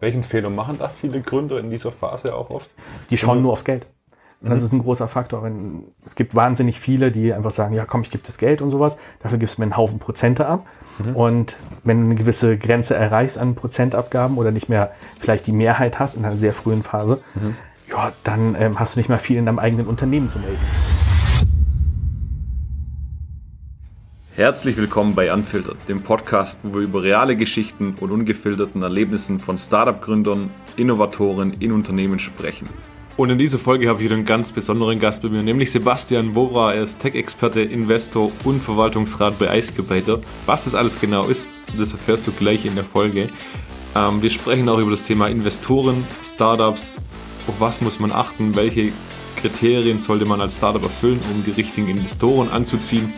welchen Fehler machen da viele Gründer in dieser Phase auch oft? Die schauen nur aufs Geld. Und das ist ein großer Faktor. Wenn, es gibt wahnsinnig viele, die einfach sagen, ja komm, ich gebe das Geld und sowas, dafür gibst du mir einen Haufen Prozente ab. Und wenn du eine gewisse Grenze erreichst an Prozentabgaben oder nicht mehr vielleicht die Mehrheit hast in einer sehr frühen Phase, ja, dann ähm, hast du nicht mehr viel in deinem eigenen Unternehmen zu melden. Herzlich willkommen bei Unfiltered, dem Podcast, wo wir über reale Geschichten und ungefilterten Erlebnissen von Startup-Gründern, Innovatoren in Unternehmen sprechen. Und in dieser Folge habe ich wieder einen ganz besonderen Gast bei mir, nämlich Sebastian Wora. Er ist Tech-Experte, Investor und Verwaltungsrat bei Icecubator. Was das alles genau ist, das erfährst du gleich in der Folge. Ähm, wir sprechen auch über das Thema Investoren, Startups, auf was muss man achten, welche Kriterien sollte man als Startup erfüllen, um die richtigen Investoren anzuziehen.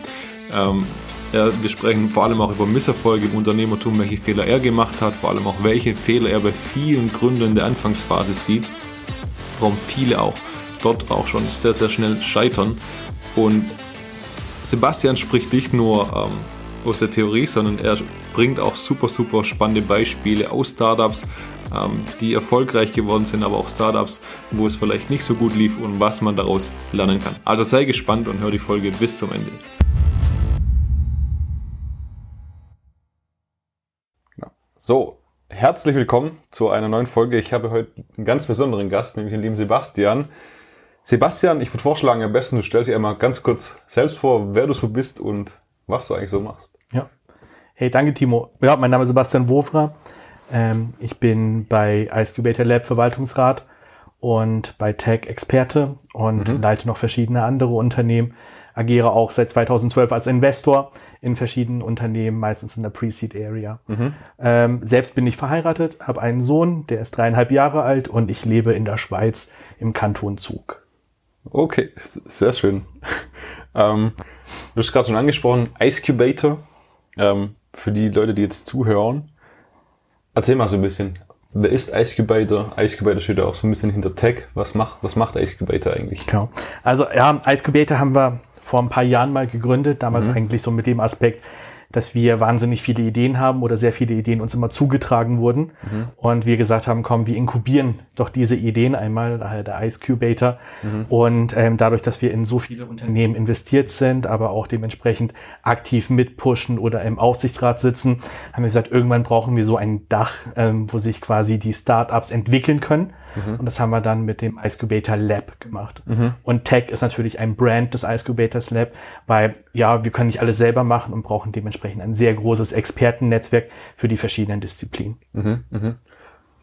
Ähm, wir sprechen vor allem auch über Misserfolge im Unternehmertum, welche Fehler er gemacht hat, vor allem auch welche Fehler er bei vielen Gründern in der Anfangsphase sieht, warum viele auch dort auch schon sehr, sehr schnell scheitern. Und Sebastian spricht nicht nur ähm, aus der Theorie, sondern er bringt auch super, super spannende Beispiele aus Startups, ähm, die erfolgreich geworden sind, aber auch Startups, wo es vielleicht nicht so gut lief und was man daraus lernen kann. Also sei gespannt und hör die Folge bis zum Ende. So, herzlich willkommen zu einer neuen Folge. Ich habe heute einen ganz besonderen Gast, nämlich den lieben Sebastian. Sebastian, ich würde vorschlagen, am besten du stellst dich einmal ganz kurz selbst vor, wer du so bist und was du eigentlich so machst. Ja. Hey, danke Timo. Ja, mein Name ist Sebastian Wofra. Ähm, ich bin bei Icecubator Lab Verwaltungsrat und bei Tech Experte und Mhm. leite noch verschiedene andere Unternehmen. Agiere auch seit 2012 als Investor in verschiedenen Unternehmen, meistens in der Pre-Seed Area. Mhm. Ähm, selbst bin ich verheiratet, habe einen Sohn, der ist dreieinhalb Jahre alt und ich lebe in der Schweiz im Kanton Zug. Okay, sehr schön. ähm, du hast gerade schon angesprochen, Icecubator. Ähm, für die Leute, die jetzt zuhören, erzähl mal so ein bisschen. Wer ist Icecubator? Icecubator steht ja auch so ein bisschen hinter Tech. Was macht, was macht Icecubator eigentlich? Genau. Also ja, Icecubator haben wir vor ein paar Jahren mal gegründet, damals eigentlich so mit dem Aspekt, dass wir wahnsinnig viele Ideen haben oder sehr viele Ideen uns immer zugetragen wurden. Und wir gesagt haben, komm, wir inkubieren doch diese Ideen einmal, daher der Icecubator und ähm, dadurch, dass wir in so viele Unternehmen investiert sind, aber auch dementsprechend aktiv mitpushen oder im Aufsichtsrat sitzen, haben wir gesagt, irgendwann brauchen wir so ein Dach, ähm, wo sich quasi die Startups entwickeln können und das haben wir dann mit dem Icecubator Lab gemacht. Und Tech ist natürlich ein Brand des Icecubators Lab, weil ja, wir können nicht alles selber machen und brauchen dementsprechend ein sehr großes Expertennetzwerk für die verschiedenen Disziplinen.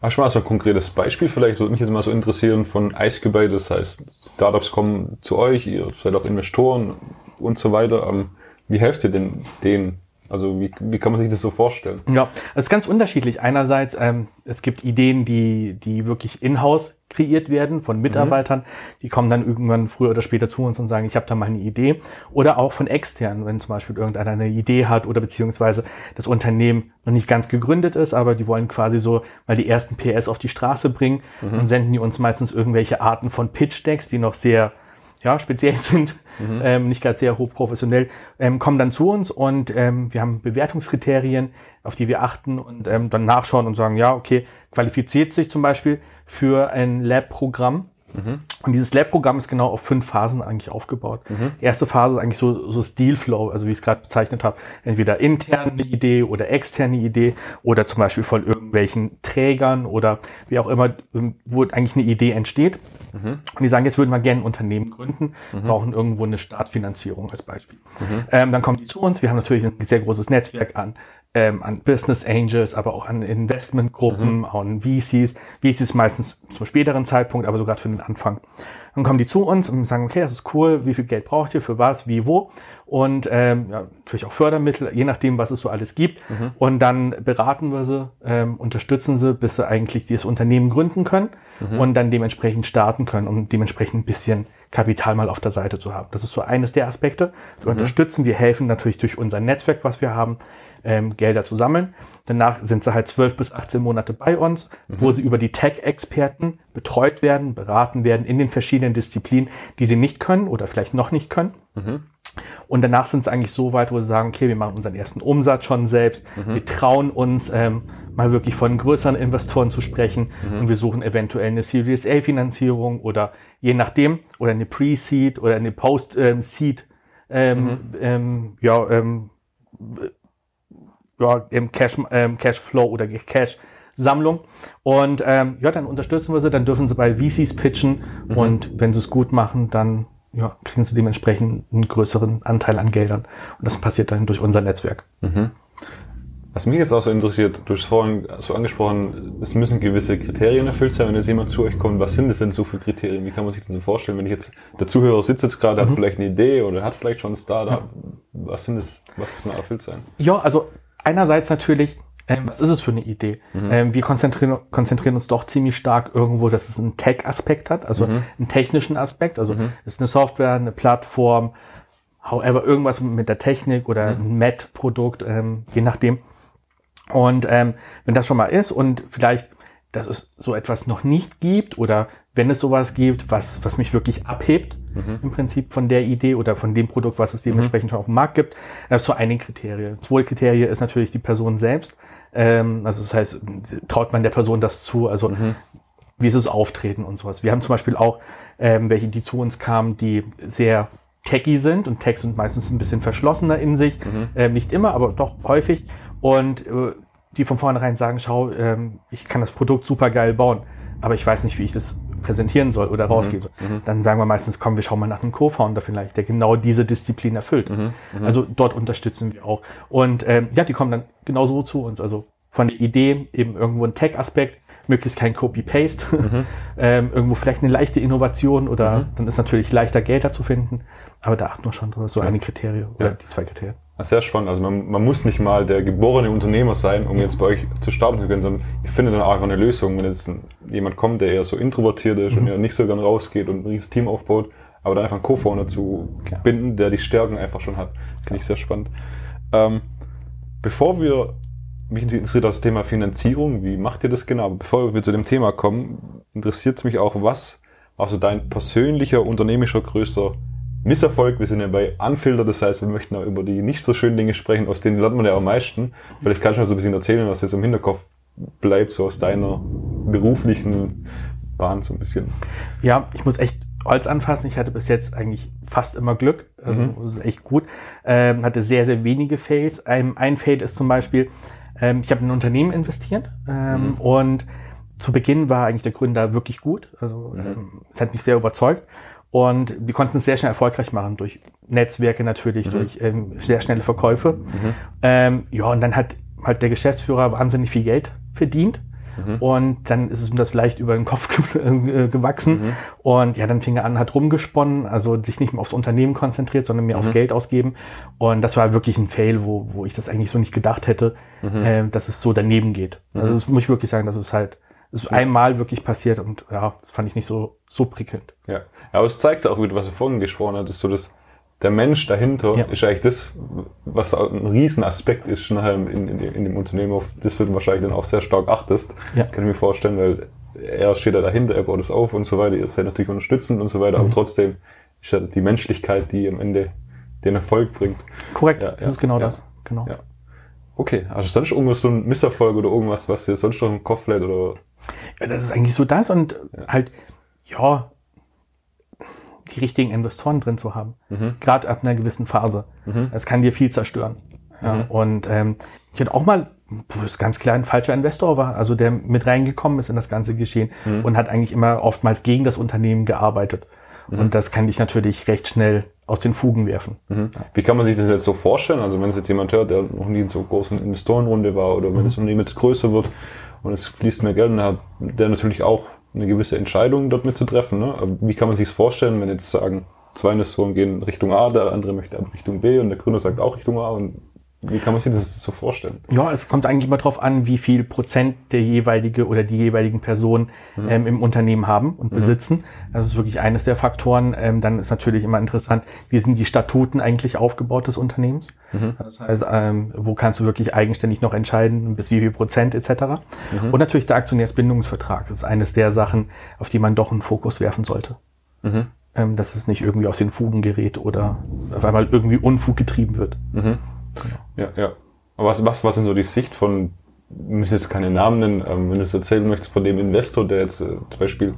Hast du mal so ein konkretes Beispiel vielleicht? Würde mich jetzt mal so interessieren von Icecubator. Das heißt, Startups kommen zu euch, ihr seid auch Investoren und so weiter. Ähm, wie helft ihr denn denen? Also wie, wie kann man sich das so vorstellen? Ja, es ist ganz unterschiedlich. Einerseits, ähm, es gibt Ideen, die, die wirklich in-house kreiert werden von Mitarbeitern. Die kommen dann irgendwann früher oder später zu uns und sagen, ich habe da mal eine Idee. Oder auch von externen, wenn zum Beispiel irgendeiner eine Idee hat oder beziehungsweise das Unternehmen noch nicht ganz gegründet ist, aber die wollen quasi so mal die ersten PS auf die Straße bringen und senden die uns meistens irgendwelche Arten von Pitch-Decks, die noch sehr ja, speziell sind, ähm, nicht gerade sehr hochprofessionell, ähm, kommen dann zu uns und ähm, wir haben Bewertungskriterien, auf die wir achten und ähm, dann nachschauen und sagen, ja, okay, qualifiziert sich zum Beispiel für ein Lab-Programm. Und dieses Lab-Programm ist genau auf fünf Phasen eigentlich aufgebaut. Die erste Phase ist eigentlich so, so Steelflow, also wie ich es gerade bezeichnet habe, entweder interne Idee oder externe Idee oder zum Beispiel von irgendwelchen Trägern oder wie auch immer, ähm, wo eigentlich eine Idee entsteht. Und die sagen, jetzt würden wir gerne ein Unternehmen gründen, brauchen irgendwo eine Startfinanzierung als Beispiel. Ähm, dann kommen die zu uns. Wir haben natürlich ein sehr großes Netzwerk an, ähm, an Business Angels, aber auch an Investmentgruppen, an VCs. VCs meistens zum späteren Zeitpunkt, aber sogar für den Anfang. Dann kommen die zu uns und sagen, okay, das ist cool, wie viel Geld braucht ihr, für was, wie, wo. Und ähm, ja, natürlich auch Fördermittel, je nachdem, was es so alles gibt. Und dann beraten wir sie, ähm, unterstützen sie, bis sie eigentlich dieses Unternehmen gründen können und dann dementsprechend starten können, um dementsprechend ein bisschen Kapital mal auf der Seite zu haben. Das ist so eines der Aspekte. Wir unterstützen, wir helfen natürlich durch unser Netzwerk, was wir haben, ähm, Gelder zu sammeln. Danach sind sie halt 12 bis 18 Monate bei uns, wo sie über die Tech-Experten betreut werden, beraten werden in den verschiedenen Disziplinen, die sie nicht können oder vielleicht noch nicht können. Und danach sind es eigentlich so weit, wo sie sagen, okay, wir machen unseren ersten Umsatz schon selbst. Mhm. Wir trauen uns ähm, mal wirklich von größeren Investoren zu sprechen mhm. und wir suchen eventuell eine Series A Finanzierung oder je nachdem oder eine Pre-Seed oder eine Post-Seed ähm, mhm. ähm, ja, ähm, ja, im Cash, ähm, Cashflow oder Cash Sammlung. Und ähm, ja, dann unterstützen wir sie, dann dürfen sie bei VCs pitchen mhm. und wenn sie es gut machen, dann ja, kriegen sie dementsprechend einen größeren Anteil an Geldern. Und das passiert dann durch unser Netzwerk. Mhm. Was mich jetzt auch so interessiert, du hast vorhin so angesprochen, es müssen gewisse Kriterien erfüllt sein, wenn jetzt jemand zu euch kommt. Was sind das denn so für Kriterien? Wie kann man sich das so vorstellen? Wenn ich jetzt, der Zuhörer sitzt jetzt gerade, mhm. hat vielleicht eine Idee oder hat vielleicht schon ein Startup. Was sind das, was muss da erfüllt sein? Ja, also einerseits natürlich, ähm, was ist es für eine Idee? Mhm. Ähm, wir konzentrieren, konzentrieren uns doch ziemlich stark irgendwo, dass es einen Tech-Aspekt hat, also mhm. einen technischen Aspekt. Also mhm. ist eine Software, eine Plattform, however, irgendwas mit der Technik oder mhm. ein Met-Produkt, ähm, je nachdem. Und ähm, wenn das schon mal ist und vielleicht, dass es so etwas noch nicht gibt oder wenn es sowas gibt, was, was mich wirklich abhebt, mhm. im Prinzip von der Idee oder von dem Produkt, was es dementsprechend mhm. schon auf dem Markt gibt, das ist so ein Kriterien. Das zweite Kriterien ist natürlich die Person selbst. Ähm, also das heißt, traut man der Person das zu? Also mhm. wie ist es auftreten und sowas. Wir haben zum Beispiel auch ähm, welche, die zu uns kamen, die sehr techy sind und Techs sind meistens ein bisschen verschlossener in sich. Mhm. Ähm, nicht immer, aber doch häufig. Und äh, die von vornherein sagen, schau, ähm, ich kann das Produkt super geil bauen, aber ich weiß nicht, wie ich das präsentieren soll oder rausgehen soll. Mhm. Dann sagen wir meistens, komm, wir schauen mal nach einem Co-Founder vielleicht, der genau diese Disziplin erfüllt. Mhm. Mhm. Also dort unterstützen wir auch. Und ähm, ja, die kommen dann genauso zu uns. Also von der Idee eben irgendwo ein Tech-Aspekt, möglichst kein Copy-Paste, mhm. ähm, irgendwo vielleicht eine leichte Innovation oder mhm. dann ist natürlich leichter Geld da zu finden. Aber da achten wir schon drauf, so ja. eine Kriterie oder ja. die zwei Kriterien. Sehr spannend. Also man, man muss nicht mal der geborene Unternehmer sein, um jetzt bei euch zu starten zu können, sondern ich finde dann einfach eine Lösung, wenn jetzt jemand kommt, der eher so introvertiert ist mhm. und ja nicht so gern rausgeht und ein riesiges Team aufbaut, aber dann einfach einen Co-Founder zu ja. binden, der die Stärken einfach schon hat. Finde ich sehr spannend. Ähm, bevor wir, mich interessiert das Thema Finanzierung, wie macht ihr das genau? Bevor wir zu dem Thema kommen, interessiert es mich auch, was war so dein persönlicher unternehmischer größter Misserfolg. Wir sind ja bei Unfilter, das heißt, wir möchten auch über die nicht so schönen Dinge sprechen, aus denen lernt man ja am meisten. Vielleicht kannst du mal so ein bisschen erzählen, was jetzt im Hinterkopf bleibt, so aus deiner beruflichen Bahn so ein bisschen. Ja, ich muss echt Holz anfassen. Ich hatte bis jetzt eigentlich fast immer Glück. Also, mhm. Das ist echt gut. Ähm, hatte sehr, sehr wenige Fails. Ein, ein Fail ist zum Beispiel, ähm, ich habe in ein Unternehmen investiert ähm, mhm. und zu Beginn war eigentlich der Gründer wirklich gut. Also mhm. ähm, es hat mich sehr überzeugt. Und wir konnten es sehr schnell erfolgreich machen durch Netzwerke natürlich, mhm. durch ähm, sehr schnelle Verkäufe. Mhm. Ähm, ja, und dann hat halt der Geschäftsführer wahnsinnig viel Geld verdient. Mhm. Und dann ist es ihm das leicht über den Kopf ge äh, gewachsen. Mhm. Und ja, dann fing er an, hat rumgesponnen, also sich nicht mehr aufs Unternehmen konzentriert, sondern mehr aufs mhm. Geld ausgeben. Und das war wirklich ein Fail, wo, wo ich das eigentlich so nicht gedacht hätte, mhm. äh, dass es so daneben geht. Also das muss ich wirklich sagen, dass es halt ist einmal wirklich passiert und ja, das fand ich nicht so, so prickelnd. Ja. Aber es zeigt auch wieder, was du vorhin gesprochen hattest, so dass der Mensch dahinter ja. ist eigentlich das, was ein Riesenaspekt ist nachher in, in, in, dem Unternehmen, auf das du wahrscheinlich dann auch sehr stark achtest. Ja. Kann ich mir vorstellen, weil er steht da dahinter, er baut es auf und so weiter, ihr seid natürlich unterstützend und so weiter, mhm. aber trotzdem ist ja die Menschlichkeit, die am Ende den Erfolg bringt. Korrekt, ja, das ist genau das. Genau. Ja. Okay, also sonst irgendwas so ein Misserfolg oder irgendwas, was dir sonst noch im Kopf lädt oder? Ja, das ist eigentlich so das und halt, ja, die richtigen Investoren drin zu haben. Mhm. Gerade ab einer gewissen Phase. Mhm. Das kann dir viel zerstören. Ja, mhm. Und ähm, ich hatte auch mal, wo es ganz klar ein falscher Investor war, also der mit reingekommen ist in das ganze Geschehen mhm. und hat eigentlich immer oftmals gegen das Unternehmen gearbeitet. Mhm. Und das kann dich natürlich recht schnell aus den Fugen werfen. Mhm. Wie kann man sich das jetzt so vorstellen? Also wenn es jetzt jemand hört, der noch nie in so großen Investorenrunde war oder wenn das Unternehmen jetzt größer wird und es fließt mehr Geld, dann hat der natürlich auch eine gewisse Entscheidung dort mit zu treffen. Ne? Wie kann man sich vorstellen, wenn jetzt sagen, zwei Investoren gehen Richtung A, der andere möchte Richtung B und der Gründer sagt auch Richtung A und wie kann man sich das so vorstellen? Ja, es kommt eigentlich immer darauf an, wie viel Prozent der jeweilige oder die jeweiligen Personen mhm. ähm, im Unternehmen haben und mhm. besitzen. Das ist wirklich eines der Faktoren. Ähm, dann ist natürlich immer interessant, wie sind die Statuten eigentlich aufgebaut des Unternehmens? Mhm. Das heißt, ähm, wo kannst du wirklich eigenständig noch entscheiden, bis wie viel Prozent etc. Mhm. Und natürlich der Aktionärsbindungsvertrag ist eines der Sachen, auf die man doch einen Fokus werfen sollte. Mhm. ähm, dass es nicht irgendwie aus den Fugen gerät oder auf einmal irgendwie Unfug getrieben wird. Mhm. Genau. Ja, ja. Aber was, was, was sind so die Sicht von, wir müssen jetzt keine Namen nennen, ähm, wenn du es erzählen möchtest, von dem Investor, der jetzt äh, zum Beispiel,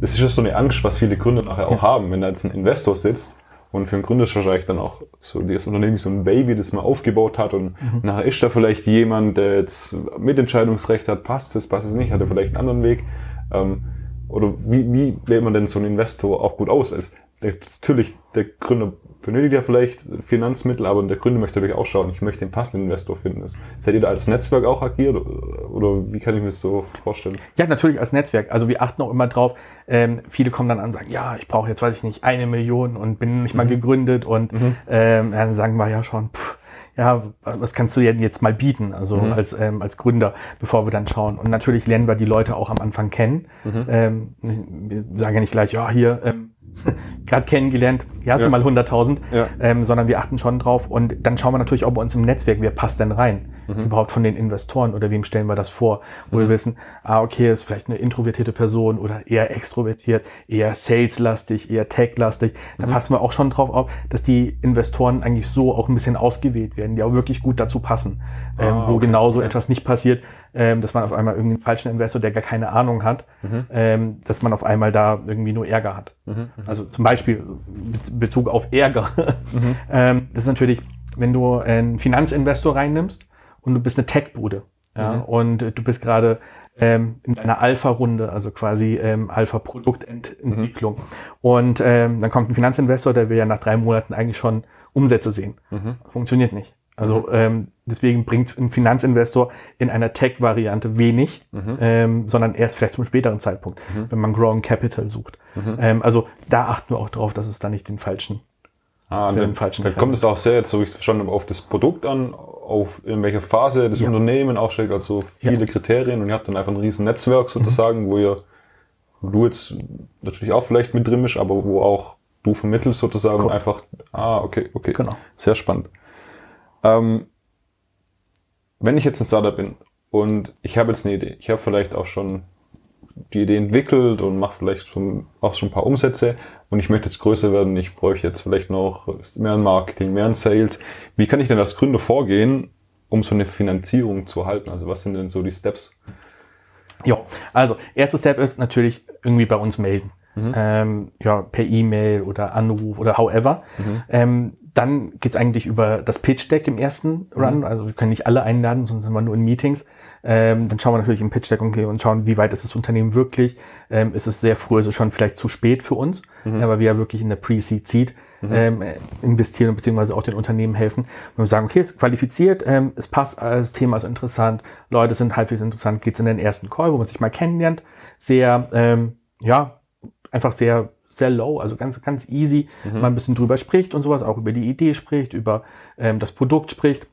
das ist ja so eine Angst, was viele Gründer nachher auch ja. haben, wenn da jetzt ein Investor sitzt und für einen Gründer ist wahrscheinlich dann auch so das Unternehmen so ein Baby, das man aufgebaut hat und mhm. nachher ist da vielleicht jemand, der jetzt Mitentscheidungsrecht hat, passt es, passt es nicht, hat er vielleicht einen anderen Weg. Ähm, oder wie, wie wählt man denn so einen Investor auch gut aus? Also, der, natürlich, der Gründer benötigt ja vielleicht Finanzmittel, aber der Gründer möchte natürlich auch schauen, ich möchte den passenden Investor finden. Seid ihr da als Netzwerk auch agiert oder wie kann ich mir das so vorstellen? Ja, natürlich als Netzwerk. Also wir achten auch immer drauf, ähm, viele kommen dann an und sagen, ja, ich brauche jetzt, weiß ich nicht, eine Million und bin nicht mal mhm. gegründet und mhm. ähm, dann sagen wir ja schon, pff, ja, was kannst du denn jetzt mal bieten, also mhm. als, ähm, als Gründer, bevor wir dann schauen. Und natürlich lernen wir die Leute auch am Anfang kennen. Mhm. Ähm, wir sagen ja nicht gleich, ja, hier, ähm, gerade kennengelernt, hier hast ja. du mal 100.000, ja. ähm, sondern wir achten schon drauf und dann schauen wir natürlich auch bei uns im Netzwerk, wer passt denn rein, mhm. überhaupt von den Investoren oder wem stellen wir das vor, wo mhm. wir wissen, ah okay, ist vielleicht eine introvertierte Person oder eher extrovertiert, eher saleslastig, eher techlastig, da mhm. passen wir auch schon drauf auf, dass die Investoren eigentlich so auch ein bisschen ausgewählt werden, die auch wirklich gut dazu passen, ähm, ah, wo genau so okay. etwas nicht passiert, ähm, dass man auf einmal irgendwie einen falschen Investor, der gar keine Ahnung hat, mhm. ähm, dass man auf einmal da irgendwie nur Ärger hat. Mhm. mhm. Also zum Beispiel Bezug auf Ärger. Mhm. ähm, das ist natürlich, wenn du einen Finanzinvestor reinnimmst und du bist eine Tech-Bude ja, mhm. und du bist gerade ähm, in einer Alpha-Runde, also quasi ähm, Alpha-Produktentwicklung. Mhm. Und ähm, dann kommt ein Finanzinvestor, der will ja nach drei Monaten eigentlich schon Umsätze sehen. Funktioniert nicht. Also mhm. ähm, deswegen bringt ein Finanzinvestor in einer Tech-Variante wenig, mhm. ähm, sondern erst vielleicht zum späteren Zeitpunkt, mhm. wenn man Growing Capital sucht. Mhm. Ähm, also da achten wir auch drauf, dass es da nicht den falschen, ah, den falschen. Da kommt es auch sehr, jetzt so wie ich es verstanden habe, auf das Produkt an, auf in welcher Phase das ja. Unternehmen auch steckt, also viele ja. Kriterien und ihr habt dann einfach ein riesen Netzwerk sozusagen, mhm. wo ihr, wo du jetzt natürlich auch vielleicht mit drin bist, aber wo auch du vermittelst sozusagen cool. einfach, ah, okay, okay. Genau. Sehr spannend. Ähm, wenn ich jetzt ein Startup bin und ich habe jetzt eine Idee, ich habe vielleicht auch schon die Idee entwickelt und mache vielleicht schon, auch schon ein paar Umsätze und ich möchte jetzt größer werden, ich bräuchte jetzt vielleicht noch mehr Marketing, mehr Sales. Wie kann ich denn als Gründer vorgehen, um so eine Finanzierung zu erhalten? Also was sind denn so die Steps? Ja, also erster Step ist natürlich irgendwie bei uns melden. Mhm. Ähm, ja, per E-Mail oder Anruf oder however. Mhm. Ähm, dann geht's eigentlich über das Pitch Deck im ersten Run. Mhm. Also wir können nicht alle einladen, sonst sind wir nur in Meetings. Ähm, dann schauen wir natürlich im Pitch Deck okay, und schauen, wie weit ist das Unternehmen wirklich. Ähm, ist es sehr früh, ist es schon vielleicht zu spät für uns, mhm. aber wir ja wirklich in der Pre-Seed Seed mhm. ähm, investieren beziehungsweise auch den Unternehmen helfen. Wenn wir sagen, okay, es ist qualifiziert, ähm, es passt, das Thema ist interessant, Leute sind halbwegs interessant, geht's in den ersten Call, wo man sich mal kennenlernt. Sehr, ähm, ja, einfach sehr sehr low, also ganz, ganz easy, mhm. mal ein bisschen drüber spricht und sowas, auch über die Idee spricht, über ähm, das Produkt spricht.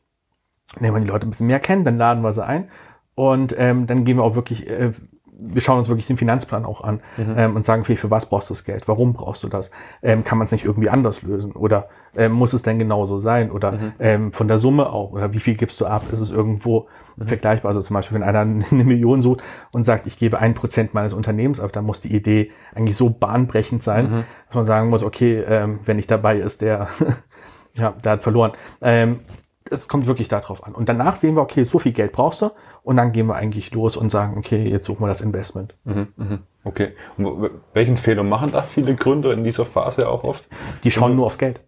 Wenn wir die Leute ein bisschen mehr kennen, dann laden wir sie ein und ähm, dann gehen wir auch wirklich äh, wir schauen uns wirklich den Finanzplan auch an mhm. ähm, und sagen, für was brauchst du das Geld? Warum brauchst du das? Ähm, kann man es nicht irgendwie anders lösen? Oder ähm, muss es denn genauso sein? Oder mhm. ähm, von der Summe auch? Oder wie viel gibst du ab? Ist es irgendwo mhm. vergleichbar? Also zum Beispiel, wenn einer eine Million sucht und sagt, ich gebe ein Prozent meines Unternehmens ab, dann muss die Idee eigentlich so bahnbrechend sein, mhm. dass man sagen muss, okay, ähm, wenn nicht dabei ist, der, ja, der hat verloren. Ähm, es kommt wirklich darauf an. Und danach sehen wir, okay, so viel Geld brauchst du. Und dann gehen wir eigentlich los und sagen, okay, jetzt suchen wir das Investment. Mhm, mhm. Okay. Und welchen Fehler machen da viele Gründer in dieser Phase auch oft? Die schauen nur aufs Geld.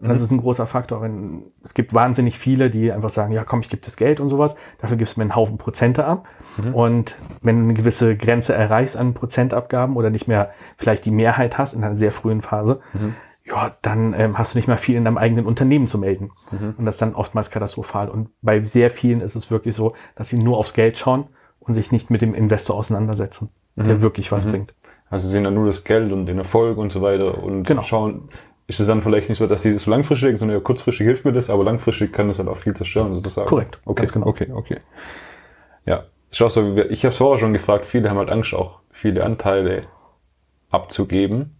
Und das mhm. ist ein großer Faktor. Wenn, es gibt wahnsinnig viele, die einfach sagen, ja komm, ich gebe das Geld und sowas. Dafür gibst du mir einen Haufen Prozente ab. Mhm. Und wenn du eine gewisse Grenze erreichst an Prozentabgaben oder nicht mehr vielleicht die Mehrheit hast in einer sehr frühen Phase, mhm ja, dann ähm, hast du nicht mehr viel in deinem eigenen Unternehmen zu melden. Mhm. Und das ist dann oftmals katastrophal. Und bei sehr vielen ist es wirklich so, dass sie nur aufs Geld schauen und sich nicht mit dem Investor auseinandersetzen, mhm. der wirklich was mhm. bringt. Also sie sehen dann nur das Geld und den Erfolg und so weiter und genau. schauen, ist es dann vielleicht nicht so, dass sie das so langfristig denken, sondern ja, kurzfristig hilft mir das, aber langfristig kann das halt auch viel zerstören, sozusagen. Korrekt, okay, ganz genau. Okay, okay. Ja, schau so, ich habe es vorher schon gefragt, viele haben halt Angst, auch viele Anteile abzugeben.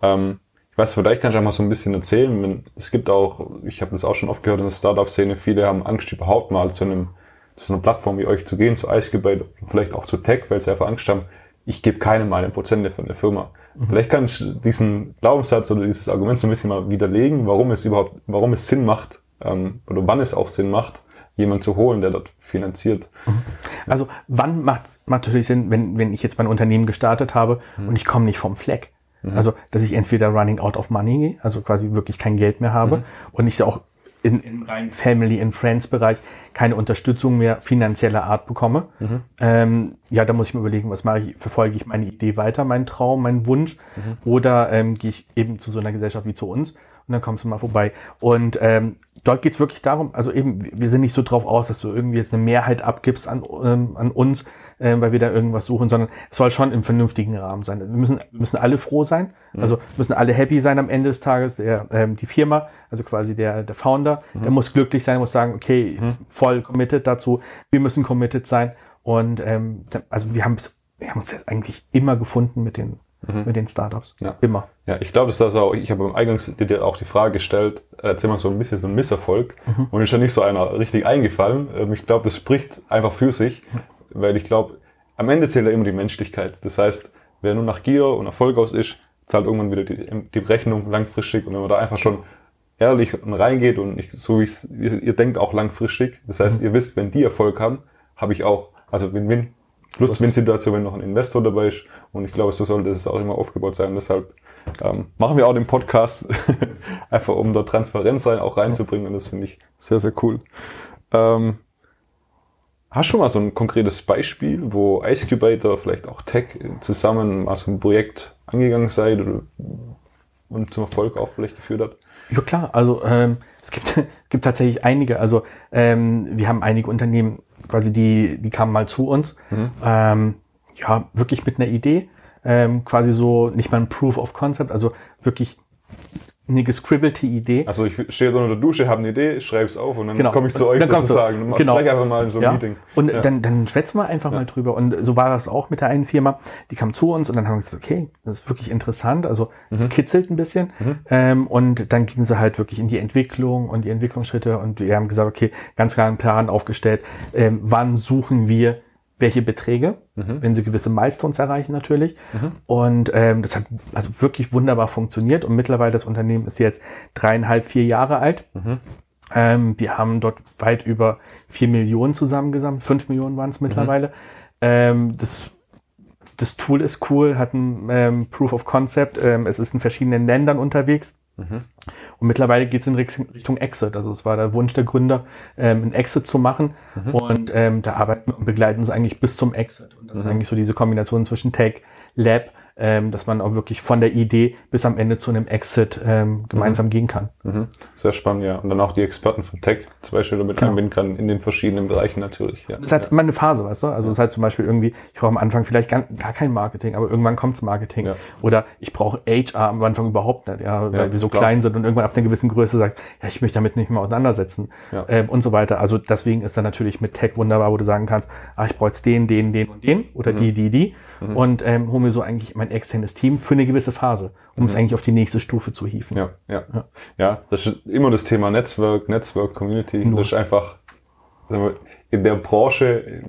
Ähm, ich weiß, vielleicht kann ich auch mal so ein bisschen erzählen. Es gibt auch, ich habe das auch schon oft gehört in der Startup-Szene, viele haben Angst, überhaupt mal zu einem zu einer Plattform wie euch zu gehen, zu Icecube, vielleicht auch zu Tech, weil sie einfach Angst haben, ich gebe keine meine Prozente von der Firma. Mhm. Vielleicht kannst du diesen Glaubenssatz oder dieses Argument so ein bisschen mal widerlegen, warum es überhaupt, warum es Sinn macht ähm, oder wann es auch Sinn macht, jemanden zu holen, der dort finanziert. Mhm. Also wann macht es natürlich Sinn, wenn, wenn ich jetzt mein Unternehmen gestartet habe mhm. und ich komme nicht vom Fleck? Mhm. Also, dass ich entweder running out of money, also quasi wirklich kein Geld mehr habe mhm. und ich auch in, in rein Family and Friends Bereich keine Unterstützung mehr finanzieller Art bekomme. Mhm. Ähm, ja, da muss ich mir überlegen, was mache ich, verfolge ich meine Idee weiter, meinen Traum, meinen Wunsch mhm. oder ähm, gehe ich eben zu so einer Gesellschaft wie zu uns und dann kommst du mal vorbei. Und ähm, dort geht's wirklich darum, also eben, wir sind nicht so drauf aus, dass du irgendwie jetzt eine Mehrheit abgibst an, ähm, an uns, äh, weil wir da irgendwas suchen, sondern es soll schon im vernünftigen Rahmen sein. Wir müssen, müssen alle froh sein, mhm. also müssen alle happy sein am Ende des Tages. Der, ähm, die Firma, also quasi der, der Founder, mhm. der muss glücklich sein, muss sagen, okay, mhm. voll committed dazu, wir müssen committed sein. Und ähm, also wir haben wir haben uns jetzt eigentlich immer gefunden mit den mhm. mit den Startups. Ja. Immer. Ja, ich glaube, dass das auch, ich habe im Eingangs dir auch die Frage gestellt, erzähl mal so ein bisschen so ein Misserfolg. Mhm. Und ist ja nicht so einer richtig eingefallen. Ähm, ich glaube, das spricht einfach für sich, weil ich glaube, am Ende zählt ja immer die Menschlichkeit. Das heißt, wer nur nach Gier und Erfolg aus ist, zahlt irgendwann wieder die, die Rechnung langfristig. Und wenn man da einfach schon ehrlich reingeht und ich, so wie ihr, ihr denkt auch langfristig, das heißt, mhm. ihr wisst, wenn die Erfolg haben, habe ich auch, also Win-Win. Plus Win-Situation, wenn noch ein Investor dabei ist. Und ich glaube, so sollte es auch immer aufgebaut sein. Deshalb ähm, machen wir auch den Podcast, einfach um da Transparenz sein, auch reinzubringen. Und das finde ich sehr, sehr cool. Ähm, Hast du schon mal so ein konkretes Beispiel, wo Icecubator, vielleicht auch Tech zusammen mal so ein Projekt angegangen seid oder, und zum Erfolg auch vielleicht geführt hat? Ja klar, also ähm, es gibt, gibt tatsächlich einige. Also ähm, wir haben einige Unternehmen, quasi die, die kamen mal zu uns, mhm. ähm, ja wirklich mit einer Idee, ähm, quasi so nicht mal ein Proof of Concept, also wirklich eine gescribbelte Idee. Also ich stehe so unter der Dusche, habe eine Idee, schreibe es auf und dann genau. komme ich zu euch dann sozusagen. Du. Genau. einfach mal in so ein ja. Meeting. Und ja. dann, dann schwätzen wir einfach ja. mal drüber. Und so war das auch mit der einen Firma. Die kam zu uns und dann haben wir gesagt, okay, das ist wirklich interessant. Also es mhm. kitzelt ein bisschen. Mhm. Ähm, und dann gingen sie halt wirklich in die Entwicklung und die Entwicklungsschritte und wir haben gesagt, okay, ganz klar einen Plan aufgestellt. Ähm, wann suchen wir welche Beträge, mhm. wenn sie gewisse Milestones erreichen natürlich. Mhm. Und ähm, das hat also wirklich wunderbar funktioniert. Und mittlerweile das Unternehmen ist jetzt dreieinhalb, vier Jahre alt. Mhm. Ähm, wir haben dort weit über vier Millionen zusammengesammelt. Fünf Millionen waren es mhm. mittlerweile. Ähm, das, das Tool ist cool, hat ein ähm, Proof of Concept. Ähm, es ist in verschiedenen Ländern unterwegs. Mhm. Und mittlerweile geht es in Richtung Exit. Also es war der Wunsch der Gründer, ähm, ein Exit zu machen. Mhm. Und ähm, da arbeiten und begleiten sie eigentlich bis zum Exit. Und das mhm. ist eigentlich so diese Kombination zwischen Tech, Lab ähm, dass man auch wirklich von der Idee bis am Ende zu einem Exit ähm, gemeinsam mhm. gehen kann. Mhm. Sehr spannend, ja. Und dann auch die Experten von Tech zum Beispiel damit genau. einbinden kann in den verschiedenen Bereichen natürlich. Ja. Das ist halt ja. immer eine Phase, weißt du? Also es ist halt zum Beispiel irgendwie, ich brauche am Anfang vielleicht gar, gar kein Marketing, aber irgendwann kommt's Marketing. Ja. Oder ich brauche HR am Anfang überhaupt nicht, ja, weil ja, wir so klar. klein sind und irgendwann ab einer gewissen Größe sagst, ja, ich möchte damit nicht mehr auseinandersetzen ja. ähm, und so weiter. Also deswegen ist dann natürlich mit Tech wunderbar, wo du sagen kannst, ah, ich brauche jetzt den, den, den und den oder mhm. die, die, die mhm. und ähm, hole mir so eigentlich mein externes Team für eine gewisse Phase, um mhm. es eigentlich auf die nächste Stufe zu hieven. Ja, ja, ja. Ja, das ist immer das Thema Netzwerk, Netzwerk, Community. Nur. Das ist einfach wir, in der Branche,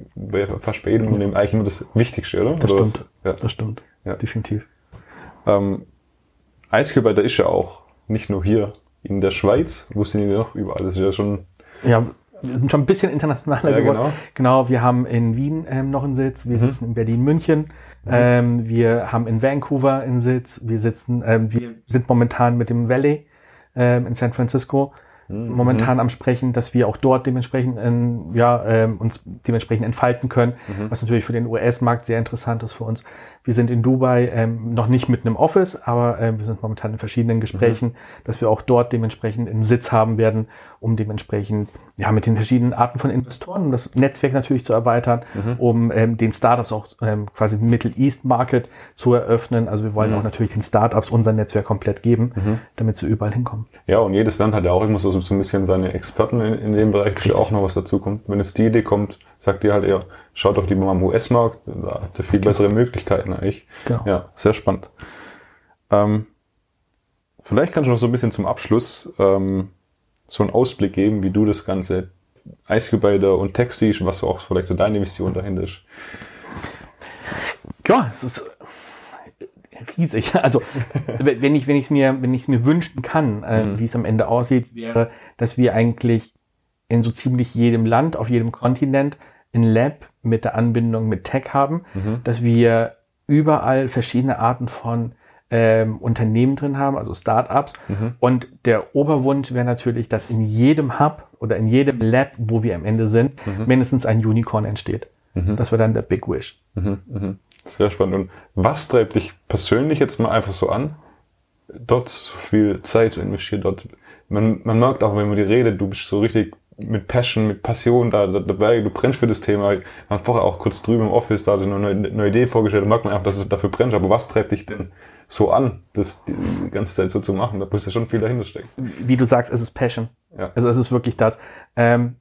fast bei jedem Unternehmen eigentlich immer das Wichtigste, oder? Das oder stimmt. Ja. Das stimmt. Ja. Definitiv. Ähm, Eiscuber, ist ja auch nicht nur hier in der Schweiz, wo sind die noch überall? Das ist ja schon. Ja, wir sind schon ein bisschen internationaler ja, geworden. Genau. genau, wir haben in Wien ähm, noch einen Sitz, wir mhm. sitzen in Berlin, München, mhm. ähm, wir haben in Vancouver einen Sitz, wir sitzen, ähm, wir sind momentan mit dem Valley ähm, in San Francisco mhm. momentan am Sprechen, dass wir auch dort dementsprechend in, ja, ähm, uns dementsprechend entfalten können, mhm. was natürlich für den US-Markt sehr interessant ist für uns. Wir sind in Dubai ähm, noch nicht mit einem Office, aber äh, wir sind momentan in verschiedenen Gesprächen, mhm. dass wir auch dort dementsprechend einen Sitz haben werden, um dementsprechend ja mit den verschiedenen Arten von Investoren, um das Netzwerk natürlich zu erweitern, mhm. um ähm, den Startups auch ähm, quasi Middle East Market zu eröffnen. Also wir wollen mhm. auch natürlich den Startups unser Netzwerk komplett geben, mhm. damit sie überall hinkommen. Ja, und jedes Land hat ja auch immer so, so ein bisschen seine Experten in, in dem Bereich, dass auch noch was dazu kommt. Wenn es die Idee kommt, sagt ihr halt eher, schaut doch lieber mal am US-Markt, da habt ihr viel genau. bessere Möglichkeiten eigentlich. Genau. Ja, sehr spannend. Ähm, vielleicht kannst du noch so ein bisschen zum Abschluss ähm, so einen Ausblick geben, wie du das ganze Eisgebäude und Tech siehst und was auch vielleicht so deine Vision dahinter ist. Ja, es ist riesig. Also wenn ich wenn ich es mir wenn ich es mir wünschen kann, äh, mhm. wie es am Ende aussieht, wäre, dass wir eigentlich in so ziemlich jedem Land, auf jedem Kontinent ein Lab mit der Anbindung mit Tech haben, mhm. dass wir überall verschiedene Arten von ähm, Unternehmen drin haben, also Startups. Mhm. Und der Oberwunsch wäre natürlich, dass in jedem Hub oder in jedem Lab, wo wir am Ende sind, mhm. mindestens ein Unicorn entsteht. Mhm. Das wäre dann der Big Wish. Mhm. Mhm. Sehr spannend. Und was treibt dich persönlich jetzt mal einfach so an, dort so viel Zeit zu investieren? Dort, man, man merkt auch, wenn man die redet, du bist so richtig mit Passion, mit Passion da, da dabei, du brennst für das Thema. Wir haben vorher auch kurz drüben im Office da eine neue, neue Idee vorgestellt, da merkt man einfach, dass du dafür brennst. Aber was treibt dich denn so an, das die ganze Zeit so zu machen? Da muss ja schon viel dahinter stecken. Wie du sagst, es ist Passion. Ja. Also es ist wirklich das. Ähm,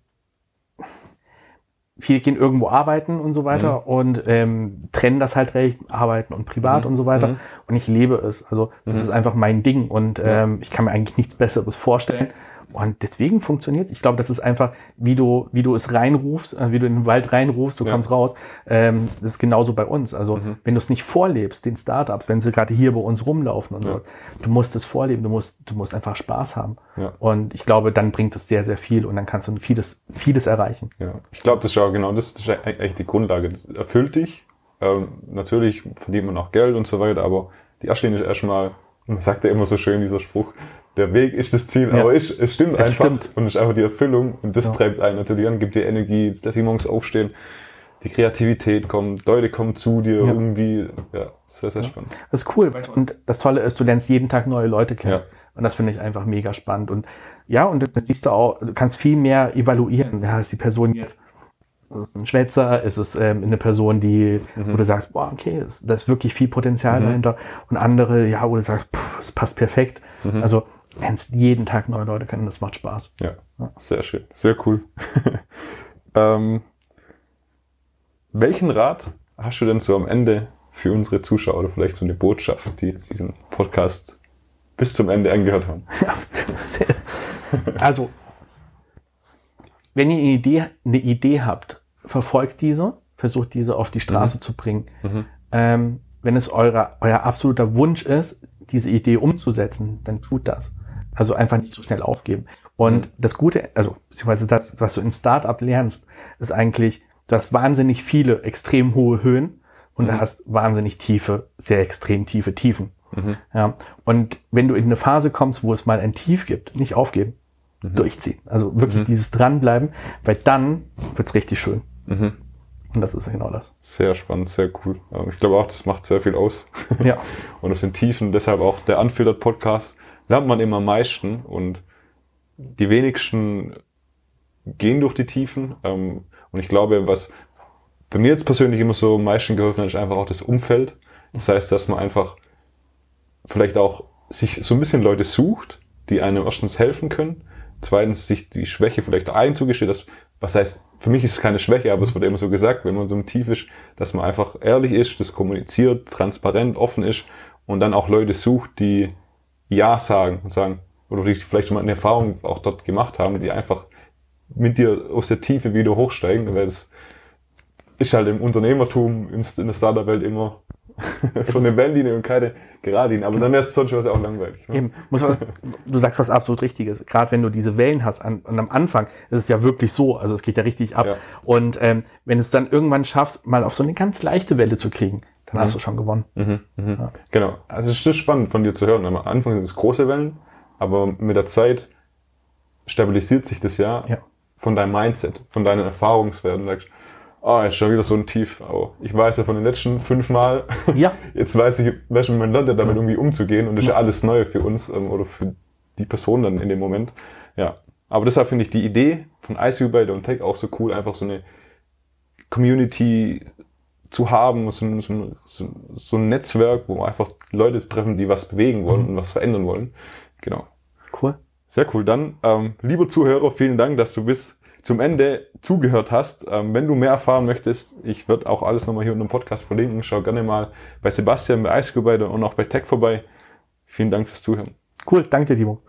viele gehen irgendwo arbeiten und so weiter mhm. und ähm, trennen das halt recht, arbeiten und privat mhm. und so weiter. Mhm. Und ich lebe es. Also das mhm. ist einfach mein Ding und ähm, ich kann mir eigentlich nichts Besseres vorstellen. Und deswegen funktioniert Ich glaube, das ist einfach, wie du, wie du es reinrufst, äh, wie du in den Wald reinrufst, du ja. kommst raus. Ähm, das ist genauso bei uns. Also mhm. wenn du es nicht vorlebst, den Startups, wenn sie gerade hier bei uns rumlaufen und ja. so, du musst es vorleben, du musst, du musst einfach Spaß haben. Ja. Und ich glaube, dann bringt es sehr, sehr viel und dann kannst du vieles, vieles erreichen. Ja, ich glaube, das ist ja genau, das ist echt die Grundlage. Das erfüllt dich. Ähm, natürlich verdient man auch Geld und so weiter, aber die erste Linie ist erstmal, man sagt ja immer so schön, dieser Spruch, der Weg ist das Ziel, ja. aber ich, es stimmt es einfach stimmt. und es ist einfach die Erfüllung und das ja. treibt einen natürlich an, gibt dir Energie, lässt dich morgens aufstehen, die Kreativität kommt, Leute kommen zu dir ja. irgendwie, ja, sehr, sehr spannend. Das ist cool und das Tolle ist, du lernst jeden Tag neue Leute kennen und das finde ich einfach mega spannend und ja, und das siehst du auch, du kannst viel mehr evaluieren, ja, ist die Person jetzt ein Schwätzer, ist es ähm, eine Person, die, mhm. wo du sagst, boah, okay, da ist wirklich viel Potenzial mhm. dahinter. Und andere, ja, wo du sagst, es passt perfekt. Mhm. Also lernst jeden Tag neue Leute kennen, das macht Spaß. Ja, ja. sehr schön, sehr cool. ähm, welchen Rat hast du denn so am Ende für unsere Zuschauer oder vielleicht so eine Botschaft, die jetzt diesen Podcast bis zum Ende angehört haben? Ja, also, wenn ihr eine Idee, eine Idee habt, verfolgt diese, versucht diese auf die Straße mhm. zu bringen. Mhm. Ähm, wenn es euer, euer absoluter Wunsch ist, diese Idee umzusetzen, dann tut das. Also einfach nicht so schnell aufgeben. Und mhm. das Gute, also beziehungsweise das, was du in Startup lernst, ist eigentlich, du hast wahnsinnig viele extrem hohe Höhen und mhm. du hast wahnsinnig tiefe, sehr extrem tiefe Tiefen. Mhm. Ja. Und wenn du in eine Phase kommst, wo es mal ein Tief gibt, nicht aufgeben, mhm. durchziehen. Also wirklich mhm. dieses dranbleiben, weil dann wird's richtig schön. Mhm. Und das ist genau das. Sehr spannend, sehr cool. Ich glaube auch, das macht sehr viel aus. Ja. und das sind Tiefen, deshalb auch der Unfiltered Podcast lernt man immer am meisten und die wenigsten gehen durch die Tiefen. Ähm, und ich glaube, was bei mir jetzt persönlich immer so am meisten geholfen hat, ist einfach auch das Umfeld. Das heißt, dass man einfach vielleicht auch sich so ein bisschen Leute sucht, die einem erstens helfen können, zweitens sich die Schwäche vielleicht einzugestehen, dass, was heißt, für mich ist es keine Schwäche, aber es wird immer so gesagt, wenn man so im Tief ist, dass man einfach ehrlich ist, das kommuniziert, transparent, offen ist und dann auch Leute sucht, die ja sagen und sagen, oder die vielleicht schon mal eine Erfahrung auch dort gemacht haben, die einfach mit dir aus der Tiefe wieder hochsteigen, weil es ist halt im Unternehmertum, in der Startup-Welt immer so eine Wellenlinie und keine gerade Linie. Aber dann wäre es sonst was auch langweilig. Ne? Eben. Man, du sagst was absolut Richtiges. Gerade wenn du diese Wellen hast an, und am Anfang ist es ja wirklich so. Also es geht ja richtig ab. Ja. Und ähm, wenn du es dann irgendwann schaffst, mal auf so eine ganz leichte Welle zu kriegen, dann mhm. hast du schon gewonnen. Mhm, mhm. Ja. Genau. Also es ist spannend von dir zu hören. Am Anfang sind es große Wellen, aber mit der Zeit stabilisiert sich das ja, ja. von deinem Mindset, von deinen Erfahrungswerten. Sagst, ah, oh, jetzt schon wieder so ein Tief. Oh, ich weiß ja von den letzten fünf Mal. Ja. Jetzt weiß ich, welchen man lernt, damit irgendwie umzugehen. Und das ist ja alles neu für uns ähm, oder für die Person dann in dem Moment. Ja. Aber deshalb finde ich die Idee von ICU bei und Tech auch so cool, einfach so eine Community zu haben, so, so, so, so ein Netzwerk, wo einfach Leute treffen, die was bewegen wollen mhm. und was verändern wollen. Genau. Cool. Sehr cool. Dann, ähm, lieber Zuhörer, vielen Dank, dass du bis zum Ende zugehört hast. Ähm, wenn du mehr erfahren möchtest, ich werde auch alles nochmal hier unter dem Podcast verlinken. Schau gerne mal bei Sebastian, bei Ice und auch bei Tech vorbei. Vielen Dank fürs Zuhören. Cool, danke dir, Timo.